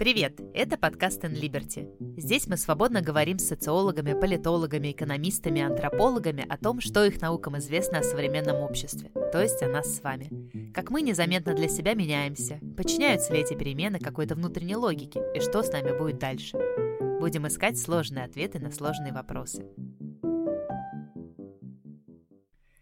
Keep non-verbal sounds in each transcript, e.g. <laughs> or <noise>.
Привет! Это подкаст In Liberty. Здесь мы свободно говорим с социологами, политологами, экономистами, антропологами о том, что их наукам известно о современном обществе, то есть о нас с вами. Как мы незаметно для себя меняемся, подчиняются ли эти перемены какой-то внутренней логике и что с нами будет дальше. Будем искать сложные ответы на сложные вопросы.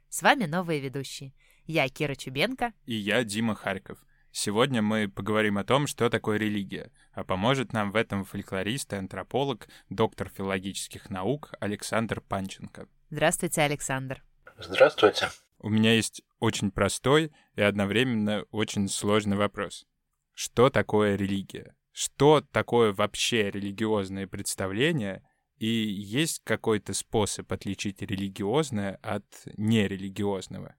С вами новые ведущие. Я Кира Чубенко. И я Дима Харьков. Сегодня мы поговорим о том, что такое религия, а поможет нам в этом фольклорист и антрополог, доктор филологических наук Александр Панченко. Здравствуйте, Александр. Здравствуйте. У меня есть очень простой и одновременно очень сложный вопрос. Что такое религия? Что такое вообще религиозное представление? И есть какой-то способ отличить религиозное от нерелигиозного?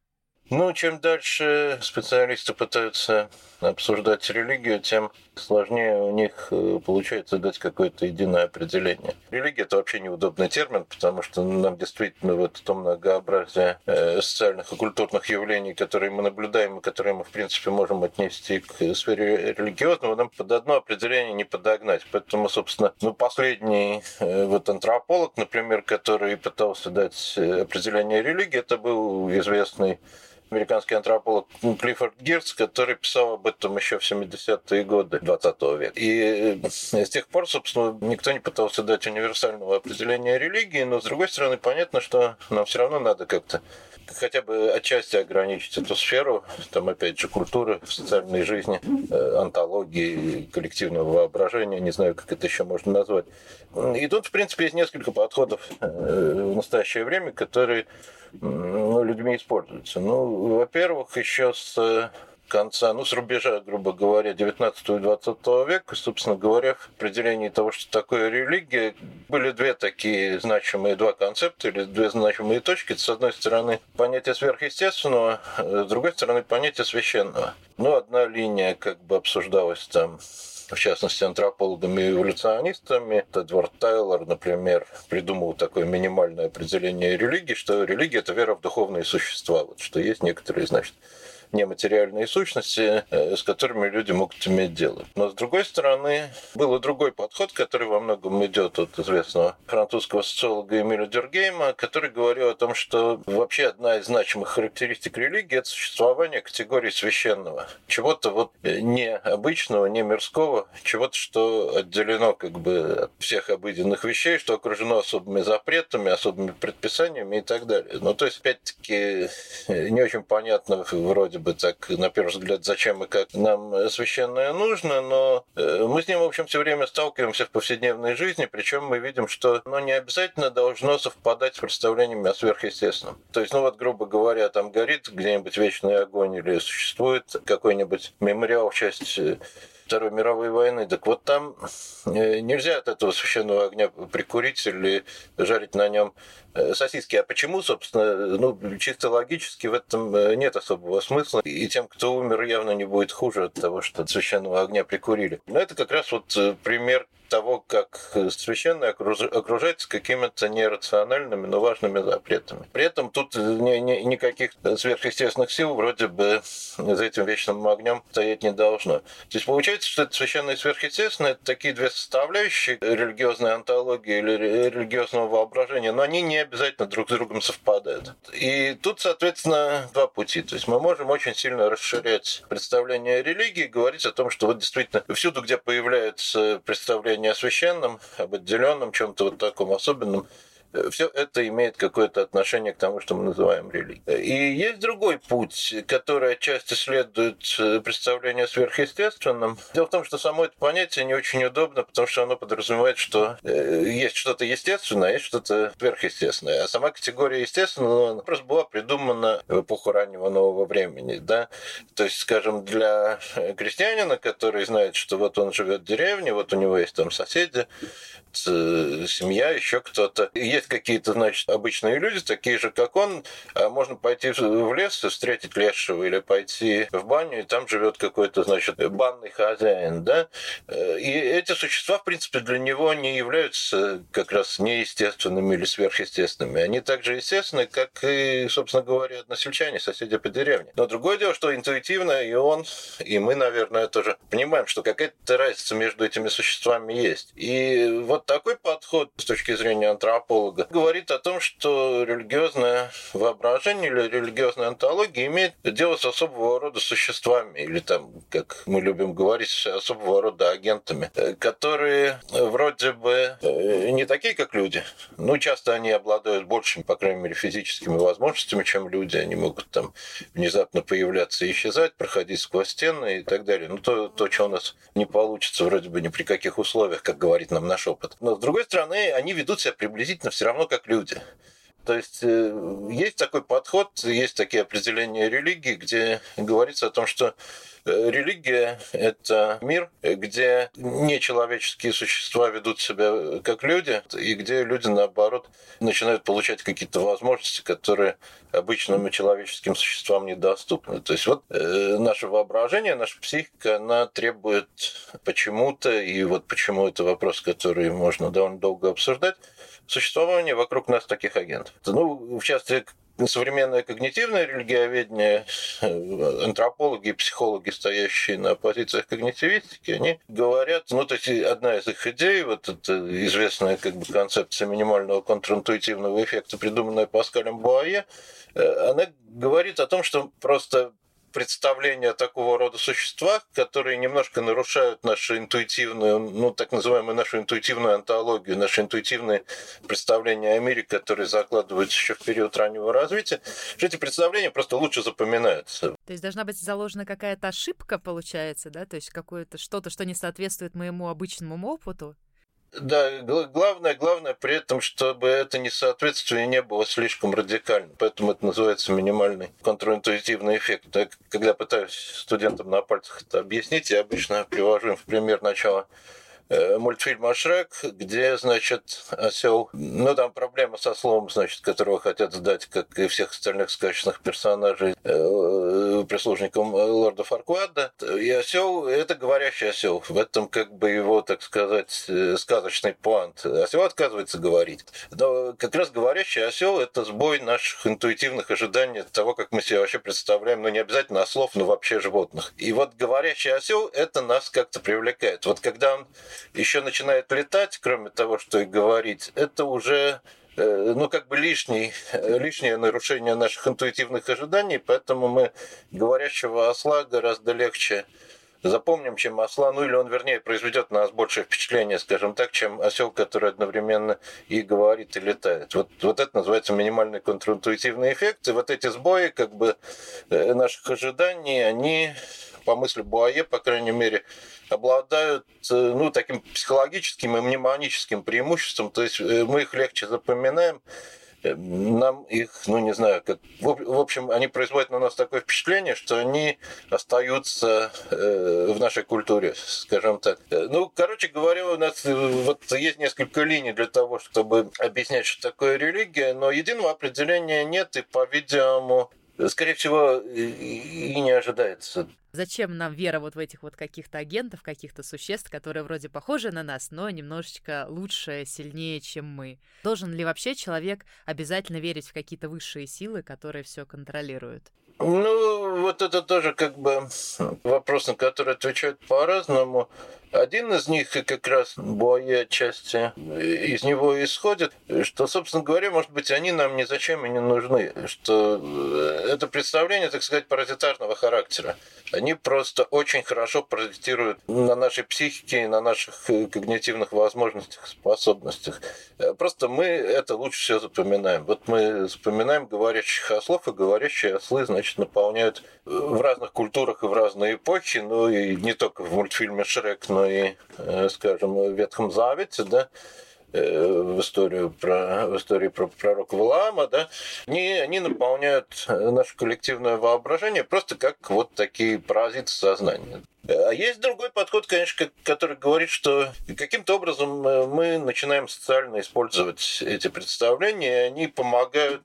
Ну, чем дальше специалисты пытаются обсуждать религию, тем сложнее у них э, получается дать какое-то единое определение. Религия – это вообще неудобный термин, потому что нам действительно вот то многообразие э, социальных и культурных явлений, которые мы наблюдаем и которые мы, в принципе, можем отнести к сфере религиозного, нам под одно определение не подогнать. Поэтому, собственно, ну, последний э, вот антрополог, например, который пытался дать определение религии, это был известный американский антрополог Клиффорд Гирц, который писал об этом еще в 70-е годы 20 века. И э, с тех пор, собственно, никто не пытался дать универсального определения религии, но, с другой стороны, понятно, что нам все равно надо как-то хотя бы отчасти ограничить эту сферу, там, опять же, культуры социальной жизни, э, антологии, коллективного воображения, не знаю, как это еще можно назвать. И тут, в принципе, есть несколько подходов э, в настоящее время, которые ну, людьми используются. Ну, во-первых, еще с конца, ну, с рубежа, грубо говоря, 19 и 20 века, собственно говоря, в определении того, что такое религия, были две такие значимые, два концепта или две значимые точки. С одной стороны, понятие сверхъестественного, с другой стороны, понятие священного. Ну, одна линия как бы обсуждалась там в частности, антропологами и эволюционистами. Эдвард Тайлор, например, придумал такое минимальное определение религии, что религия – это вера в духовные существа, вот, что есть некоторые, значит, нематериальные сущности, э, с которыми люди могут иметь дело. Но с другой стороны, был и другой подход, который во многом идет от известного французского социолога Эмиля Дюргейма, который говорил о том, что вообще одна из значимых характеристик религии – это существование категории священного. Чего-то вот необычного, не мирского, чего-то, что отделено как бы от всех обыденных вещей, что окружено особыми запретами, особыми предписаниями и так далее. Ну, то есть, опять-таки, не очень понятно вроде бы так, на первый взгляд, зачем и как нам священное нужно, но э, мы с ним, в общем, все время сталкиваемся в повседневной жизни, причем мы видим, что оно не обязательно должно совпадать с представлениями о сверхъестественном. То есть, ну вот, грубо говоря, там горит где-нибудь вечный огонь или существует какой-нибудь мемориал в честь э, Второй мировой войны. Так вот там э, нельзя от этого священного огня прикурить или жарить на нем э, сосиски. А почему, собственно, ну, чисто логически в этом э, нет особого смысла. И тем, кто умер, явно не будет хуже от того, что от священного огня прикурили. Но это как раз вот пример того, как священное окружается какими-то нерациональными, но важными запретами. При этом тут ни, ни, никаких сверхъестественных сил вроде бы за этим вечным огнем стоять не должно. То есть получается, что это священное и сверхъестественное это такие две составляющие религиозной антологии или религиозного воображения, но они не обязательно друг с другом совпадают. И тут, соответственно, два пути. То есть мы можем очень сильно расширять представление о религии, говорить о том, что вот действительно всюду, где появляется представление не о об отделенном чем-то вот таком особенном, все это имеет какое-то отношение к тому, что мы называем религией. И есть другой путь, который отчасти следует э, представлению о. Дело в том, что само это понятие не очень удобно, потому что оно подразумевает, что э, есть что-то естественное, а есть что-то сверхъестественное. А сама категория естественного она просто была придумана в эпоху раннего нового времени. Да? То есть, скажем, для крестьянина, который знает, что вот он живет в деревне, вот у него есть там соседи, семья, еще кто-то. Есть какие-то, значит, обычные люди, такие же, как он, а можно пойти в лес и встретить лешего, или пойти в баню, и там живет какой-то, значит, банный хозяин, да, и эти существа, в принципе, для него не являются как раз неестественными или сверхъестественными. Они также естественны, как и, собственно говоря, односельчане, соседи по деревне. Но другое дело, что интуитивно и он, и мы, наверное, тоже понимаем, что какая-то разница между этими существами есть. И вот такой подход с точки зрения антрополога говорит о том, что религиозное воображение или религиозная антология имеет дело с особого рода существами, или там, как мы любим говорить, с особого рода агентами, которые вроде бы э, не такие, как люди. Ну, часто они обладают большими, по крайней мере, физическими возможностями, чем люди. Они могут там внезапно появляться и исчезать, проходить сквозь стены и так далее. Ну, то, то, что у нас не получится вроде бы ни при каких условиях, как говорит нам наш опыт. Но, с другой стороны, они ведут себя приблизительно все равно как люди. То есть э, есть такой подход, есть такие определения религии, где говорится о том, что э, религия – это мир, где нечеловеческие существа ведут себя как люди, и где люди, наоборот, начинают получать какие-то возможности, которые обычным человеческим существам недоступны. То есть вот э, наше воображение, наша психика, она требует почему-то, и вот почему это вопрос, который можно довольно долго обсуждать, существования вокруг нас таких агентов. Ну, в частности, современное когнитивное религиоведение, э, антропологи и психологи, стоящие на позициях когнитивистики, они говорят, ну, то есть одна из их идей, вот эта известная как бы концепция минимального контринтуитивного эффекта, придуманная Паскалем Буае, э, она говорит о том, что просто представления такого рода существах, которые немножко нарушают нашу интуитивную, ну, так называемую нашу интуитивную антологию, наши интуитивные представления о мире, которые закладываются еще в период раннего развития, что эти представления просто лучше запоминаются. То есть должна быть заложена какая-то ошибка, получается, да? То есть какое-то что-то, что не соответствует моему обычному опыту? Да, главное, главное при этом, чтобы это несоответствие не было слишком радикальным. Поэтому это называется минимальный контринтуитивный эффект. Я, когда пытаюсь студентам на пальцах это объяснить, я обычно привожу им в пример начала мультфильма «Шрек», где, значит, осел... Ну, там проблема со словом, значит, которого хотят сдать, как и всех остальных сказочных персонажей, э, прислужникам лорда Фарквада. И осел — это говорящий осел. В этом, как бы, его, так сказать, э, сказочный пуант. Осел отказывается говорить. Но как раз говорящий осел — это сбой наших интуитивных ожиданий того, как мы себе вообще представляем, ну, не обязательно ослов, но вообще животных. И вот говорящий осел — это нас как-то привлекает. Вот когда он еще начинает летать, кроме того, что и говорить, это уже э, ну, как бы лишний, лишнее нарушение наших интуитивных ожиданий, поэтому мы говорящего осла гораздо легче запомним, чем осла, ну или он, вернее, произведет на нас большее впечатление, скажем так, чем осел, который одновременно и говорит, и летает. Вот, вот это называется минимальный контринтуитивный эффект, и вот эти сбои как бы э, наших ожиданий, они по мысли Буае, по крайней мере, обладают э, ну, таким психологическим и мнемоническим преимуществом, то есть э, мы их легче запоминаем, э, нам их, ну не знаю, как, в общем, они производят на нас такое впечатление, что они остаются в нашей культуре, скажем так. Ну, короче говоря, у нас вот есть несколько линий для того, чтобы объяснять, что такое религия, но единого определения нет, и, по-видимому, скорее всего, и не ожидается. Зачем нам вера вот в этих вот каких-то агентов, каких-то существ, которые вроде похожи на нас, но немножечко лучше, сильнее, чем мы? Должен ли вообще человек обязательно верить в какие-то высшие силы, которые все контролируют? Ну, вот это тоже как бы вопрос, на который отвечают по-разному. Один из них и как раз бои отчасти из него исходит, что, собственно говоря, может быть, они нам ни зачем и не нужны, что э, это представление, так сказать, паразитарного характера. Они просто очень хорошо паразитируют на нашей психике и на наших э, когнитивных возможностях, способностях. Э, просто мы это лучше всего запоминаем. Вот мы запоминаем говорящих ослов, и говорящие ослы, значит, наполняют в разных культурах и в разные эпохи, ну и не только в мультфильме «Шрек», но и, э, скажем, в Ветхом Завете, да, э, в историю про в истории про пророка Валаама, да, они, они наполняют наше коллективное воображение просто как вот такие паразиты сознания. А есть другой подход, конечно, который говорит, что каким-то образом э, мы начинаем социально использовать эти представления, и они помогают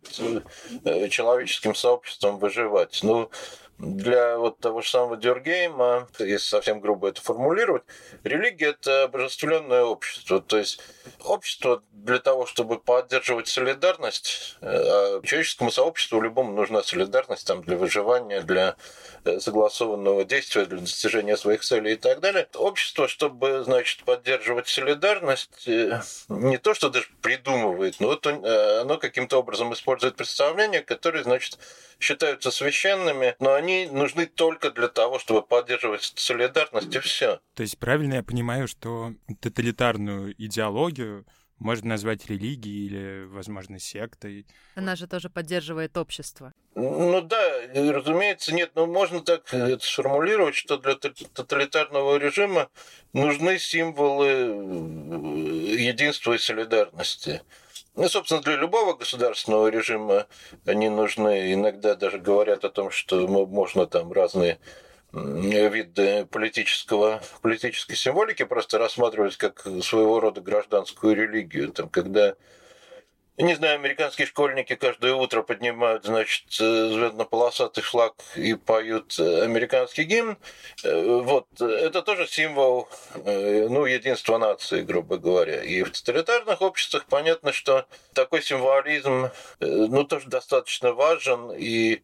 э, человеческим сообществам выживать. Ну, для вот того же самого Дюргейма, если совсем грубо это формулировать, религия – это обожествленное общество. То есть общество для того, чтобы поддерживать солидарность, э, а человеческому сообществу любому нужна солидарность там, для выживания, для э, согласованного действия, для достижения своих целей и так далее. Общество, чтобы, значит, поддерживать солидарность, э, не то, что даже придумывает, но вот оно каким-то образом использует представления, которые, значит, считаются священными, но они нужны только для того, чтобы поддерживать солидарность, и все. То есть правильно я понимаю, что тоталитарную идеологию можно назвать религией или, возможно, сектой. Она же тоже поддерживает общество. Ну да, разумеется, нет, но можно так это сформулировать, что для тоталитарного режима нужны символы э, единства и солидарности. Ну, собственно, для любого государственного режима они нужны. Иногда даже говорят о том, что можно там разные виды политического, политической символики просто рассматривать как своего рода гражданскую религию. Там, когда не знаю, американские школьники каждое утро поднимают, значит, звездно-полосатый флаг и поют американский гимн. Э, вот, это тоже символ, э, ну, единства нации, грубо говоря. И в тоталитарных обществах понятно, что такой символизм, э, ну, тоже достаточно важен, и Э,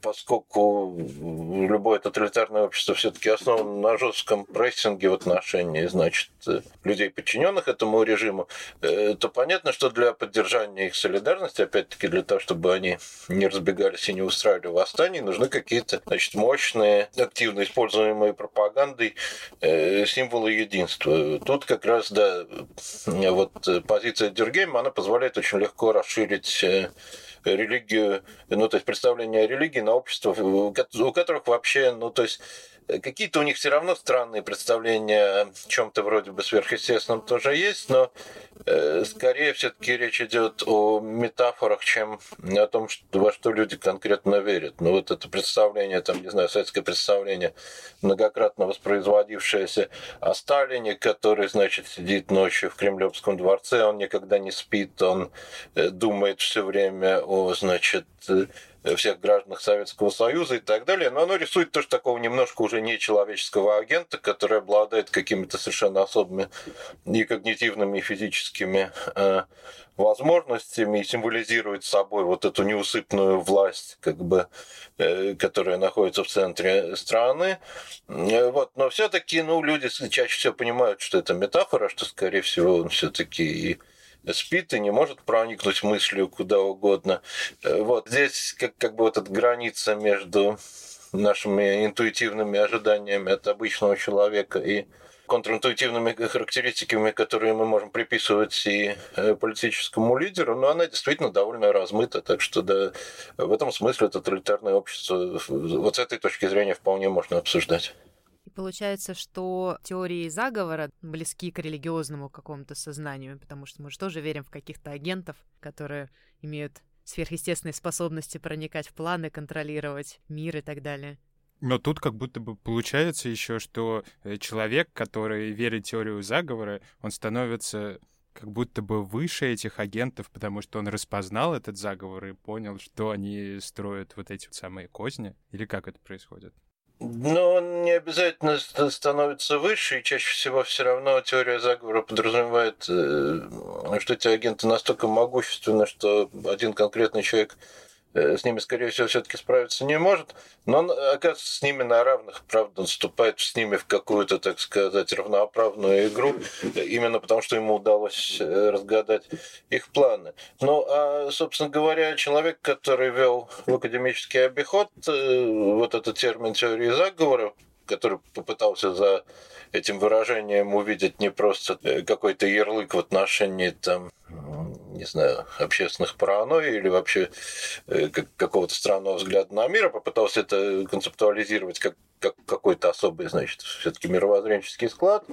поскольку любое тоталитарное общество все-таки основано на жестком прессинге в отношении, значит, э, людей, подчиненных этому режиму, э, то понятно, что для поддержания их солидарности, опять-таки для того, чтобы они не разбегались и не устраивали восстаний, нужны какие-то, значит, мощные, активно используемые пропагандой символы единства. Тут как раз, да, вот позиция Дюргейма, она позволяет очень легко расширить религию, ну, то есть представление о религии на общество, у которых вообще, ну, то есть Какие-то у них все равно странные представления о чем-то вроде бы сверхъестественном тоже есть, но э, скорее все-таки речь идет о метафорах, чем о том, что, во что люди конкретно верят. Ну вот это представление, там, не знаю, советское представление, многократно воспроизводившееся о Сталине, который, значит, сидит ночью в Кремлевском дворце, он никогда не спит, он э, думает все время о, значит, всех граждан Советского Союза и так далее, но оно рисует тоже такого немножко уже нечеловеческого агента, который обладает какими-то совершенно особыми и когнитивными, и физическими э, возможностями и символизирует собой вот эту неусыпную власть, как бы, э, которая находится в центре страны. Э, вот. Но все-таки ну, люди чаще всего понимают, что это метафора, что, скорее всего, он все-таки и спит и не может проникнуть мыслью куда угодно. Э, вот здесь как, как бы вот эта граница между нашими интуитивными ожиданиями от обычного человека и контринтуитивными характеристиками, которые мы можем приписывать и э, политическому лидеру, но она действительно довольно размыта, так что да, в этом смысле тоталитарное общество вот с этой точки зрения вполне можно обсуждать получается, что теории заговора близки к религиозному какому-то сознанию, потому что мы же тоже верим в каких-то агентов, которые имеют сверхъестественные способности проникать в планы, контролировать мир и так далее. Но тут как будто бы получается еще, что э, человек, который верит в теорию заговора, он становится как будто бы выше этих агентов, потому что он распознал этот заговор и понял, что они строят вот эти самые козни? Или как это происходит? Но он не обязательно становится выше, и чаще всего все равно теория заговора подразумевает, э, что эти агенты настолько могущественны, что один конкретный человек с ними, скорее всего, все-таки справиться не может, но он оказывается с ними на равных, правда, он с ними в какую-то, так сказать, равноправную игру, именно потому что ему удалось э, разгадать их планы. Ну, а, собственно говоря, человек, который вел в академический обиход э, вот этот термин теории заговора, который попытался за этим выражением увидеть не просто какой-то ярлык в отношении там не знаю, общественных паранойй или вообще э, какого-то странного взгляда на мир, а попытался это концептуализировать как как какой-то особый, значит, все-таки мировоззренческий склад.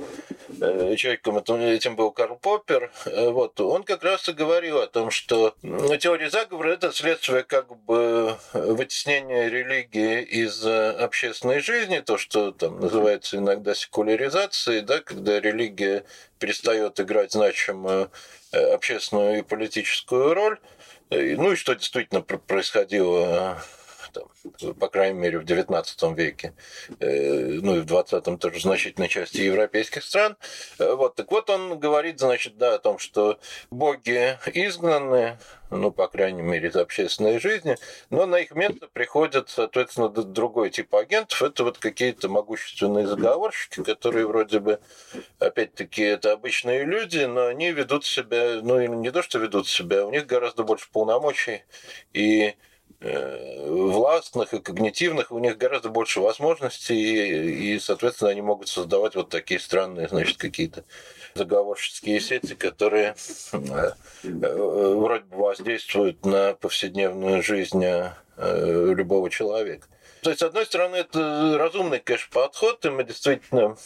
Э, человеком этим был Карл Поппер. Э, вот. Он как раз и говорил о том, что теория заговора – это следствие как бы вытеснения религии из общественной жизни, то, что там называется иногда секуляризацией, да, когда религия перестает играть значимую общественную и политическую роль. Ну и что действительно происходило там, по крайней мере, в XIX веке, э, ну и в XX тоже значительной части европейских стран. Э, вот, так вот он говорит, значит, да, о том, что боги изгнаны, ну, по крайней мере, из общественной жизни, но на их место приходят, соответственно, другой тип агентов. Это вот какие-то могущественные заговорщики, которые вроде бы, опять-таки, это обычные люди, но они ведут себя, ну, не то, что ведут себя, у них гораздо больше полномочий, и властных и когнитивных, у них гораздо больше возможностей, и, соответственно, они могут создавать вот такие странные, значит, какие-то заговорческие сети, которые э, э, вроде бы воздействуют на повседневную жизнь любого человека. То есть, с одной стороны, это разумный, конечно, подход, и мы действительно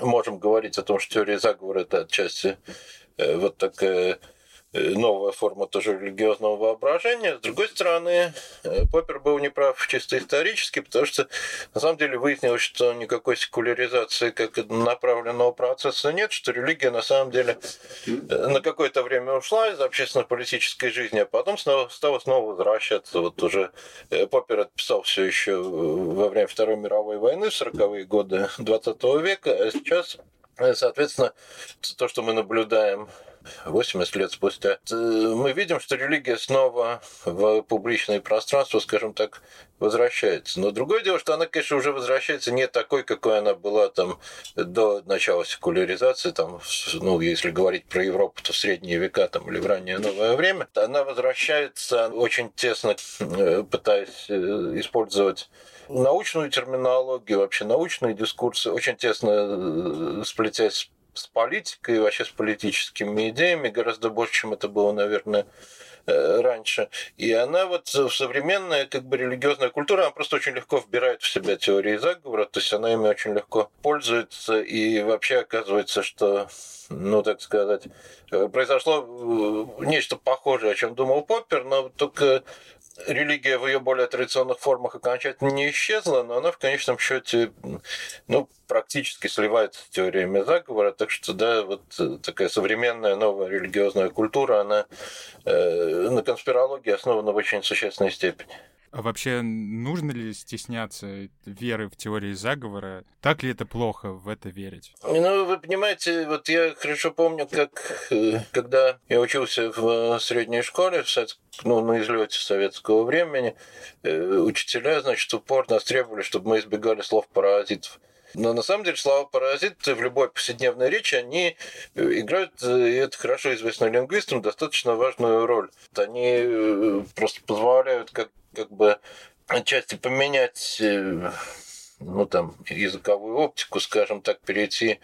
можем говорить о том, что теория заговора – это отчасти вот такая Э, новая форма тоже религиозного воображения. С другой стороны, э, Поппер был неправ чисто исторически, потому что на самом деле выяснилось, что никакой секуляризации как направленного процесса нет, что религия на самом деле э, на какое-то время ушла из общественно-политической жизни, а потом снова, стала снова возвращаться. Вот уже Поппер отписал все еще во время Второй мировой войны в 40-е годы 20 века, а сейчас Соответственно, то, что мы наблюдаем 80 лет спустя, мы видим, что религия снова в публичное пространство, скажем так, возвращается. Но другое дело, что она, конечно, уже возвращается не такой, какой она была там до начала секуляризации, там, ну, если говорить про Европу, то в средние века там, или в раннее новое время. Она возвращается очень тесно, э, пытаясь э, использовать научную терминологию, вообще научные дискурсы, очень тесно э, сплетясь с политикой и вообще с политическими идеями гораздо больше, чем это было, наверное, э, раньше. И она вот современная как бы религиозная культура, она просто очень легко вбирает в себя теории заговора, то есть она ими очень легко пользуется, и вообще оказывается, что, ну, так сказать, э, произошло э, нечто похожее, о чем думал Поппер, но только религия в ее более традиционных формах окончательно не исчезла, но она в конечном счете ну, практически сливается с теориями заговора. Так что, да, вот такая современная новая религиозная культура, она э, на конспирологии основана в очень существенной степени. А вообще, нужно ли стесняться веры в теории заговора? Так ли это плохо в это верить? Ну, вы понимаете, вот я хорошо помню, как э, когда я учился в средней школе, в ну, на излете советского времени, э, учителя, значит, упорно требовали, чтобы мы избегали слов паразитов. Но на самом деле слова паразиты в любой повседневной речи, они э, играют, и это хорошо известно лингвистам, достаточно важную роль. Они просто позволяют как как бы отчасти поменять э, ну, там, языковую оптику, скажем так, перейти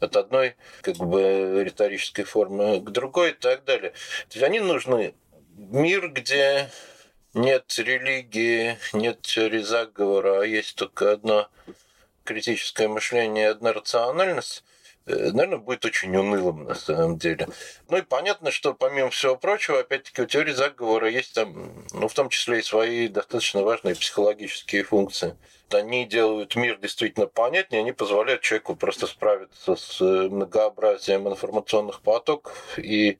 от одной как бы риторической формы к другой и так далее. То есть они нужны. Мир, где нет религии, нет теории заговора, а есть только одно критическое мышление и одна рациональность – наверное, будет очень унылым на самом деле. Ну и понятно, что помимо всего прочего, опять-таки, у теории заговора есть там, ну, в том числе и свои достаточно важные психологические функции. Они делают мир действительно понятнее, они позволяют человеку просто справиться с многообразием информационных потоков и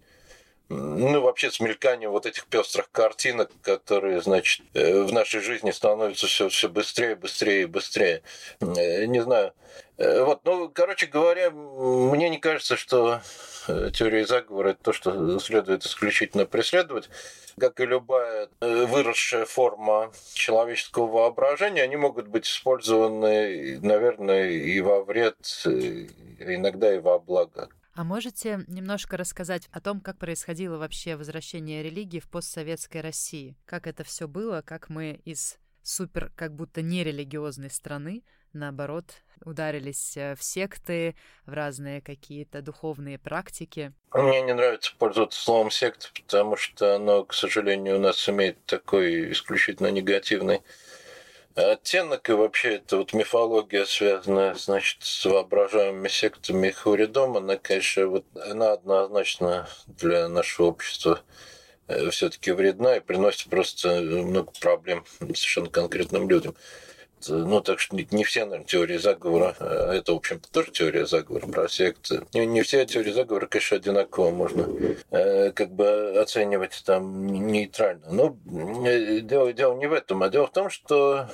ну, вообще с мельканием вот этих пестрых картинок, которые, значит, э, в нашей жизни становятся все, все быстрее, быстрее и быстрее. Э, не знаю. Э, вот, ну, короче говоря, мне не кажется, что теория заговора – это то, что следует исключительно преследовать. Как и любая выросшая форма человеческого воображения, они могут быть использованы, наверное, и во вред, иногда и во благо. А можете немножко рассказать о том, как происходило вообще возвращение религии в постсоветской России? Как это все было, как мы из супер как будто нерелигиозной страны, наоборот, ударились э, в секты, в разные какие-то духовные практики. Мне не нравится пользоваться словом секта, потому что оно, к сожалению, у нас имеет такой исключительно негативный оттенок, и вообще эта вот мифология, связанная, значит, с воображаемыми сектами Хуридом, она, конечно, вот, она однозначно для нашего общества э, все-таки вредна и приносит просто много проблем совершенно конкретным людям. Ну, так что не все, наверное, теории заговора, а это, в общем-то, тоже теория заговора про секты. Не, не все теории заговора, конечно, одинаково можно э, как бы оценивать там нейтрально. Но э, дело, дело не в этом, а дело в том, что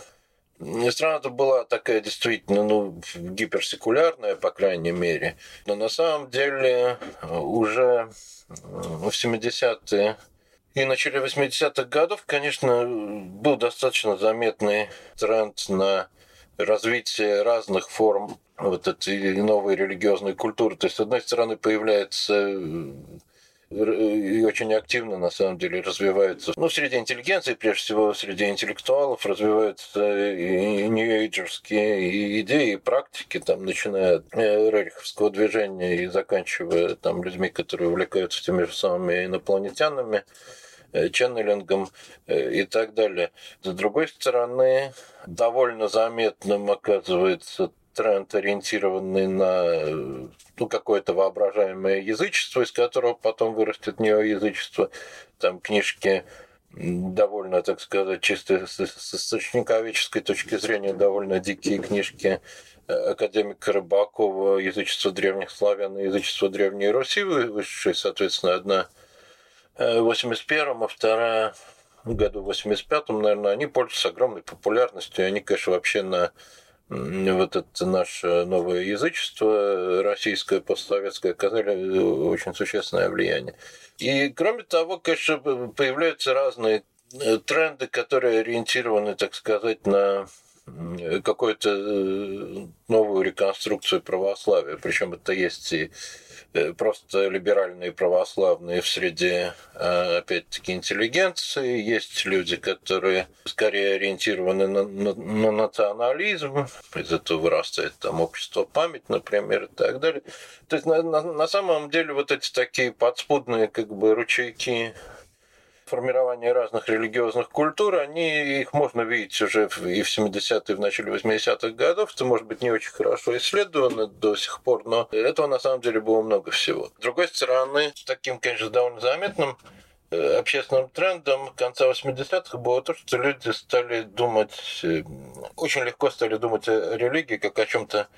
Страна-то была такая действительно, ну, гиперсекулярная, по крайней мере. Но на самом деле уже в 70-е и в начале 80-х годов, конечно, был достаточно заметный тренд на развитие разных форм вот этой новой религиозной культуры. То есть, с одной стороны, появляется и очень активно, на самом деле, развиваются. Ну, среди интеллигенции, прежде всего, среди интеллектуалов развиваются и нью-эйджерские идеи, и практики, там, начиная от э, рериховского движения и заканчивая там людьми, которые увлекаются теми же самыми инопланетянами э, ченнелингом э, и так далее. С другой стороны, довольно заметным оказывается тренд, ориентированный на ну, какое-то воображаемое язычество, из которого потом вырастет неоязычество. Там книжки довольно, так сказать, чисто с источниковеческой точки зрения довольно дикие книжки э, академика Рыбакова «Язычество древних славян» и «Язычество древней Руси», вышедшие, соответственно, одна э, в 81-м, а вторая в году 85-м, наверное, они пользуются огромной популярностью. Они, конечно, вообще на вот это наше новое язычество российское, постсоветское, оказали очень существенное влияние. И кроме того, конечно, появляются разные э, тренды, которые ориентированы, так сказать, на какую-то э, новую реконструкцию православия. Причем это есть и Э, просто либеральные православные в среде, э, опять-таки, интеллигенции. Есть люди, которые скорее ориентированы на, на, на национализм. Из этого вырастает там общество память, например, и так далее. То есть на, на, на самом деле вот эти такие подспудные как бы ручейки формирования разных религиозных культур, они, их можно видеть уже и в 70-е, и в начале 80-х годов. Это, может быть, не очень хорошо исследовано до сих пор, но этого на самом деле было много всего. С другой стороны, таким, конечно, довольно заметным э, общественным трендом конца 80-х было то, что люди стали думать, э, очень легко стали думать о религии как о чем-то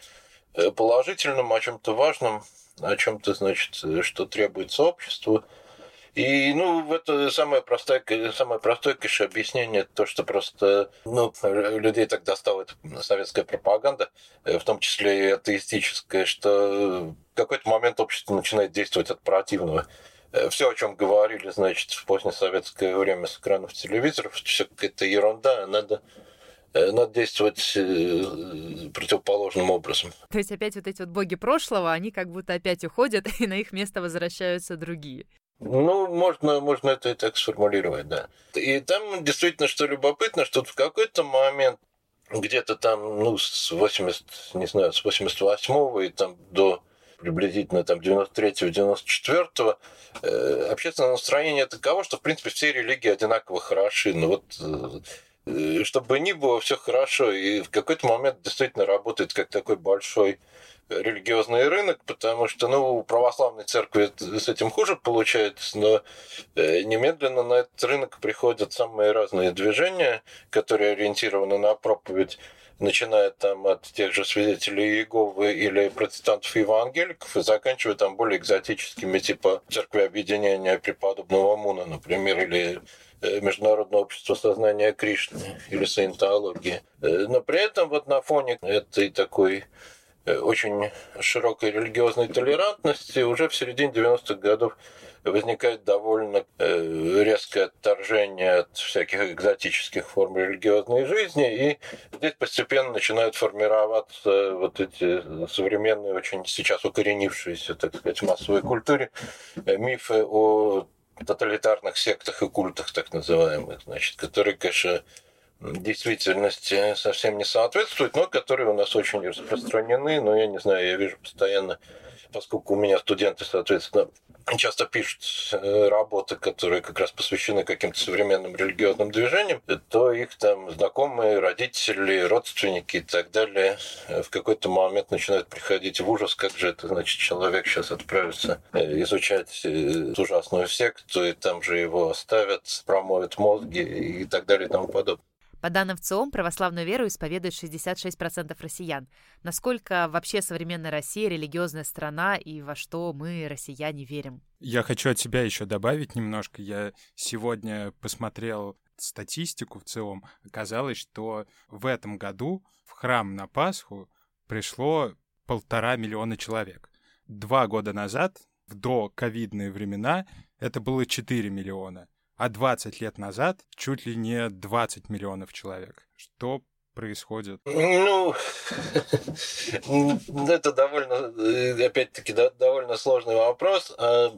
э, положительном, о чем-то важном, о чем-то, значит, что требуется обществу. И, ну, это самое простое, самое простое, конечно, объяснение, то, что просто, ну, людей так достала эта советская пропаганда, э, в том числе и атеистическая, что в какой-то момент общество начинает действовать от противного э, все, о чем говорили, значит, в позднесоветское время с экранов телевизоров, все какая-то ерунда, надо э, надо действовать противоположным образом. То есть опять вот эти вот боги прошлого, они как будто опять уходят, <laughs> и на их место возвращаются другие. Ну, можно, можно это и так сформулировать, да. И там действительно, что любопытно, что в какой-то момент где-то там, ну, с 80, не знаю, с 88 и там до приблизительно там 93-94 э, общественное настроение таково, что, в принципе, все религии одинаково хороши. Ну вот э, чтобы ни было, все хорошо. И в какой-то момент действительно работает как такой большой религиозный рынок, потому что ну, у православной церкви с этим хуже получается, но э, немедленно на этот рынок приходят самые разные движения, которые ориентированы на проповедь начиная там от тех же свидетелей Иеговы или протестантов евангеликов и заканчивая там более экзотическими, типа церкви объединения преподобного Муна, например, или э, Международное общество сознания Кришны или саентологии. Э, но при этом вот на фоне этой такой Э, очень широкой религиозной толерантности уже в середине 90-х годов возникает довольно резкое отторжение от всяких экзотических форм религиозной жизни, и здесь постепенно начинают формироваться вот эти современные, очень сейчас укоренившиеся, так сказать, в массовой культуре мифы о тоталитарных сектах и культах, так называемых, значит, которые, конечно, действительности совсем не соответствуют, но которые у нас очень распространены. Но я не знаю, я вижу постоянно, поскольку у меня студенты, соответственно, часто пишут э, работы, которые как раз посвящены каким-то современным религиозным движениям, то их там знакомые, родители, родственники и так далее э, в какой-то момент начинают приходить в ужас, как же это, значит, человек сейчас отправится э, изучать ужасную секту, и там же его оставят, промоют мозги и так далее и тому подобное. По данным ВЦИОМ, православную веру исповедует 66% россиян. Насколько вообще современная Россия религиозная страна и во что мы, россияне, верим? Я хочу от себя еще добавить немножко. Я сегодня посмотрел статистику в целом. Оказалось, что в этом году в храм на Пасху пришло полтора миллиона человек. Два года назад, в доковидные времена, это было 4 миллиона а 20 лет назад чуть ли не 20 миллионов человек. Что происходит? Ну, <laughs> это довольно, э, опять-таки, довольно сложный вопрос, а,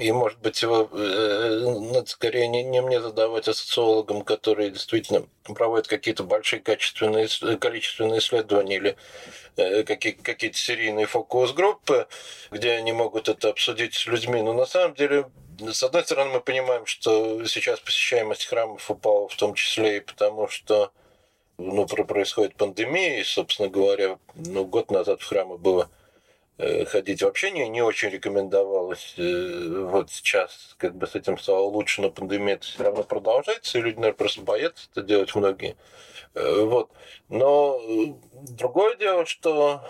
и, может быть, его э, надо скорее не, не мне задавать, а социологам, которые действительно проводят какие-то большие качественные, количественные исследования или э, какие, какие-то серийные фокус-группы, где они могут это обсудить с людьми. Но на самом деле с одной стороны, мы понимаем, что сейчас посещаемость храмов упала в том числе и потому, что ну, происходит пандемия, и, собственно говоря, ну, год назад в храмы было э, ходить вообще не, не очень рекомендовалось. Э, вот сейчас как бы с этим стало лучше, но пандемия все равно продолжается, и люди, наверное, просто боятся это делать многие. Э, вот. Но другое дело, что,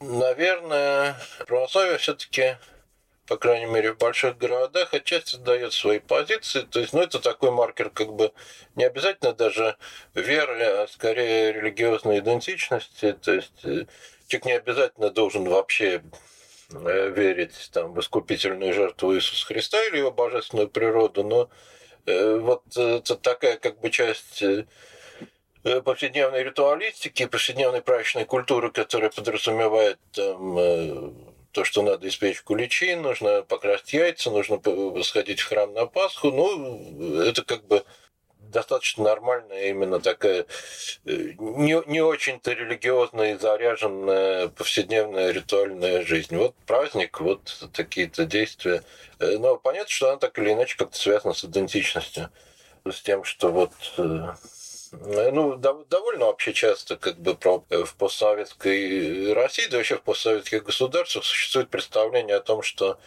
наверное, православие все-таки по крайней мере, в больших городах, отчасти дает свои позиции. То есть, ну, это такой маркер, как бы, не обязательно даже веры, а скорее религиозной идентичности. То есть, э, человек не обязательно должен вообще э, верить там, в искупительную жертву Иисуса Христа или его божественную природу, но э, вот это такая как бы часть повседневной ритуалистики, повседневной праздничной культуры, которая подразумевает там, то, что надо испечь куличи, нужно покрасить яйца, нужно сходить в храм на Пасху. Ну, это как бы достаточно нормальная именно такая э, не, не очень-то религиозная и заряженная повседневная ритуальная жизнь. Вот праздник, вот такие-то действия. Э, но понятно, что она так или иначе как-то связана с идентичностью, с тем, что вот э, ну, довольно вообще часто как бы э, в постсоветской России, да вообще в постсоветских государствах существует представление о том, что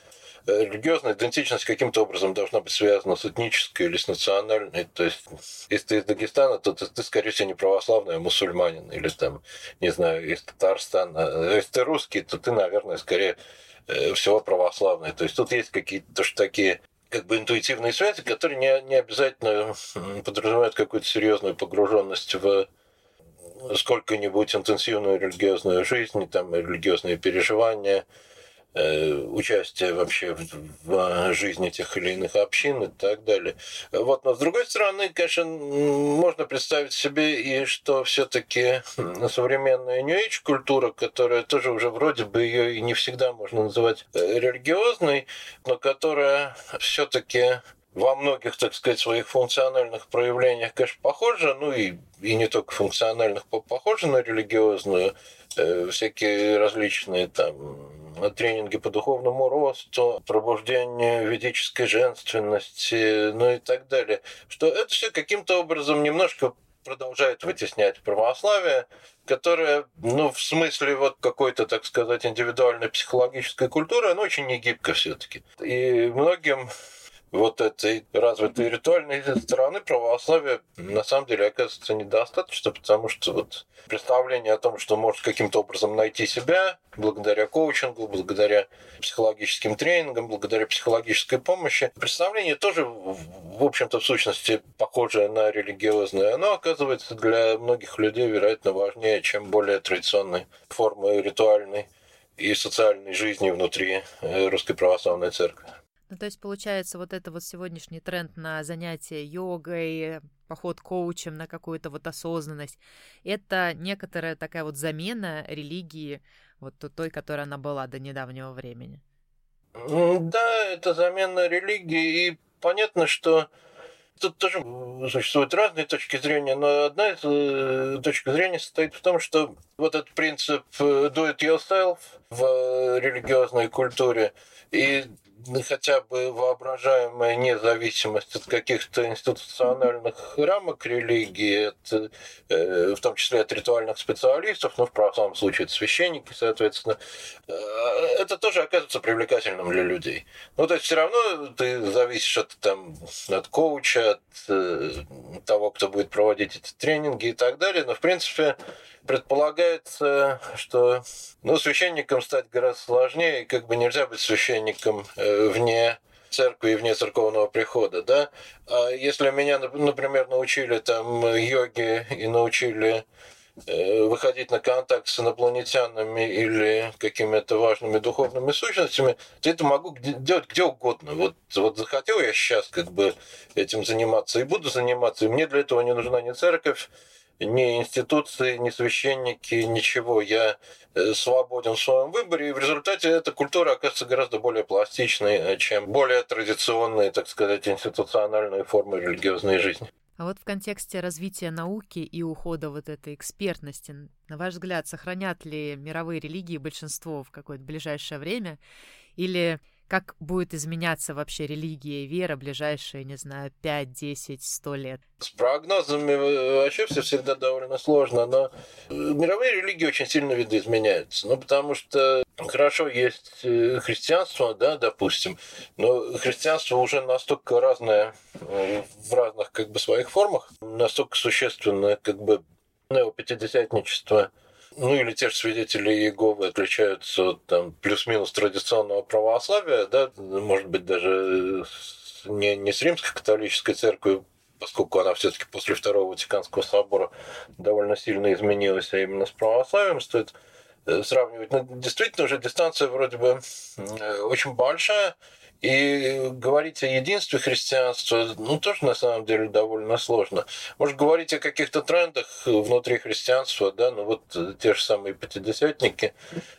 э, религиозная идентичность каким-то образом должна быть связана с этнической или с национальной. То есть, если ты из Дагестана, то ты, ты скорее всего, не православный, а мусульманин. Или там, не знаю, из Татарстана. Если ты русский, то ты, наверное, скорее всего православный. То есть тут есть какие-то тоже такие как бы интуитивные связи, которые не, не обязательно подразумевают какую-то серьезную погруженность в сколько-нибудь интенсивную религиозную жизнь, там, религиозные переживания, участие вообще в, в жизни тех или иных общин и так далее. Вот. Но с другой стороны, конечно, можно представить себе и что все-таки современная New Age культура, которая тоже уже вроде бы ее и не всегда можно называть э, религиозной, но которая все-таки во многих, так сказать, своих функциональных проявлениях, конечно, похожа, ну и, и не только функциональных, похожа на религиозную, э, всякие различные там тренинги по духовному росту, пробуждению ведической женственности, ну и так далее. Что это все каким-то образом немножко продолжает вытеснять православие, которое, ну, в смысле вот какой-то, так сказать, индивидуальной психологической культуры, оно очень негибко все-таки. И многим вот этой развитой ритуальной стороны православия на самом деле оказывается недостаточно, потому что вот представление о том, что может каким-то образом найти себя благодаря коучингу, благодаря психологическим тренингам, благодаря психологической помощи, представление тоже, в общем-то, в сущности, похожее на религиозное, оно оказывается для многих людей, вероятно, важнее, чем более традиционные формы ритуальной и социальной жизни внутри э, Русской Православной Церкви. Ну, то есть, получается, вот это вот сегодняшний тренд на занятие йогой, поход коучем на какую-то вот осознанность, это некоторая такая вот замена религии, вот той, которая она была до недавнего времени. Да, это замена религии, и понятно, что Тут тоже существуют разные точки зрения, но одна из э, точек зрения состоит в том, что вот этот принцип э, do it yourself в религиозной культуре и хотя бы воображаемая независимость от каких-то институциональных рамок религии, от, э, в том числе от ритуальных специалистов, ну, в православном случае это священники, соответственно, э, это тоже оказывается привлекательным для людей. Ну, то есть все равно ты зависишь от, там, от коуча, от э, того, кто будет проводить эти тренинги и так далее, но, в принципе, предполагается, что ну, священником стать гораздо сложнее, как бы нельзя быть священником э, вне церкви и вне церковного прихода, да. А если меня, например, научили там йоге и научили э, выходить на контакт с инопланетянами или какими-то важными духовными сущностями, то это могу делать где угодно. Вот, вот захотел я сейчас как бы этим заниматься и буду заниматься, и мне для этого не нужна ни церковь, ни институции, ни священники, ничего. Я э, свободен в своем выборе, и в результате эта культура оказывается гораздо более пластичной, э, чем более традиционные, так сказать, институциональные формы религиозной жизни. А вот в контексте развития науки и ухода вот этой экспертности, на ваш взгляд, сохранят ли мировые религии большинство в какое-то ближайшее время? Или как будет изменяться вообще религия и вера ближайшие, не знаю, 5, 10, 100 лет? С прогнозами вообще все всегда довольно сложно, но э, мировые религии очень сильно видоизменяются. Ну, потому что хорошо есть э, христианство, да, допустим, но христианство уже настолько разное э, в разных как бы своих формах, настолько существенное как бы неопятидесятничество – ну или те же свидетели Иеговы отличаются от там, плюс-минус традиционного православия, да, может быть, даже не, не с римской католической церковью, поскольку она все-таки после Второго Ватиканского собора довольно сильно изменилась, а именно с православием стоит э, сравнивать. Но действительно уже дистанция вроде бы э, очень большая, и говорить о единстве христианства, ну, тоже на самом деле довольно сложно. Может, говорить о каких-то трендах внутри христианства, да, ну вот те же самые пятидесятники.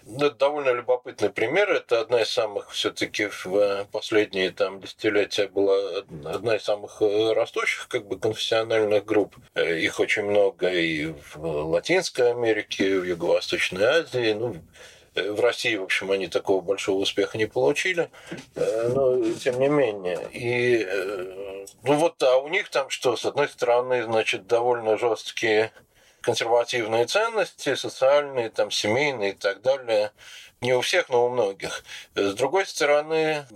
Ну, это довольно любопытный пример. Это одна из самых все-таки в последние там десятилетия была одна из самых растущих как бы конфессиональных групп. Их очень много и в Латинской Америке, и в Юго-Восточной Азии, ну, Э, в России, в общем, они такого большого успеха не получили, э, но тем не менее. И э, ну вот, а у них там что, с одной стороны, значит, довольно жесткие консервативные ценности, социальные, там, семейные и так далее. Не у всех, но у многих. С другой стороны,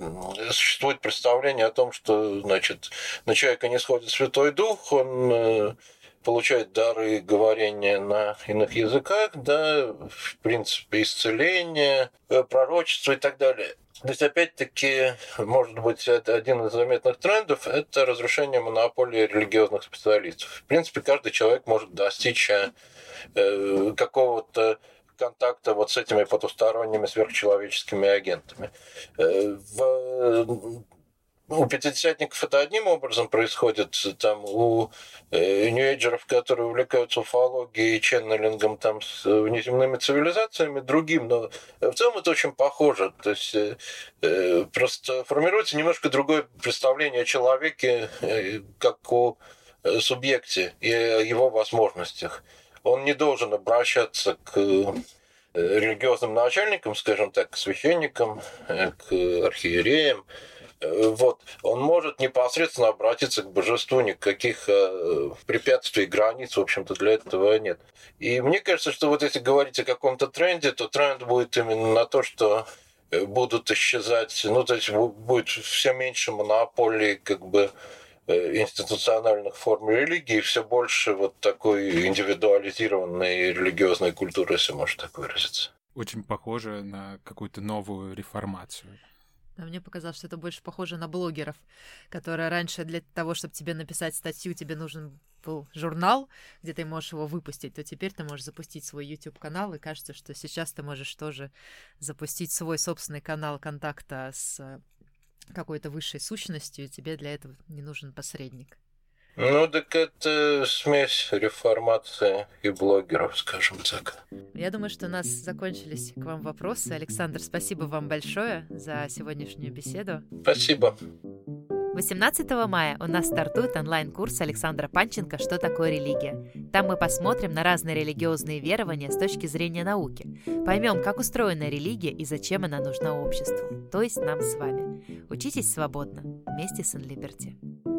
существует представление о том, что, значит, на человека не сходит Святой Дух, он получает дары говорения на иных языках, да, в принципе, исцеление, э, пророчество и так далее. То есть, опять-таки, может быть, это один из заметных трендов – это разрушение монополии религиозных специалистов. В принципе, каждый человек может достичь э, какого-то контакта вот с этими потусторонними сверхчеловеческими агентами. Э, в у пятидесятников это одним образом происходит, там у э, ньюэйджеров, которые увлекаются уфологией ченнелингом там с внеземными цивилизациями, другим, но в целом это очень похоже. То есть э, э, просто формируется немножко другое представление о человеке, как о субъекте и о его возможностях. Он не должен обращаться к религиозным начальникам, скажем так, к священникам, к архиереям, вот, он может непосредственно обратиться к божеству, никаких э, препятствий, границ, в общем-то, для этого нет. И мне кажется, что вот если говорить о каком-то тренде, то тренд будет именно на то, что э, будут исчезать, ну, то есть будет все меньше монополии, как бы, э, институциональных форм религии, все больше вот такой индивидуализированной религиозной культуры, если можно так выразиться. Очень похоже на какую-то новую реформацию. А мне показалось, что это больше похоже на блогеров, которые раньше для того, чтобы тебе написать статью, тебе нужен был журнал, где ты можешь его выпустить, то теперь ты можешь запустить свой YouTube-канал, и кажется, что сейчас ты можешь тоже запустить свой собственный канал контакта с какой-то высшей сущностью, и тебе для этого не нужен посредник. Ну, так это смесь реформации и блогеров, скажем так. Я думаю, что у нас закончились к вам вопросы. Александр, спасибо вам большое за сегодняшнюю беседу. Спасибо. 18 мая у нас стартует онлайн-курс Александра Панченко «Что такое религия?». Там мы посмотрим на разные религиозные верования с точки зрения науки. Поймем, как устроена религия и зачем она нужна обществу, то есть нам с вами. Учитесь свободно вместе с Unliberty.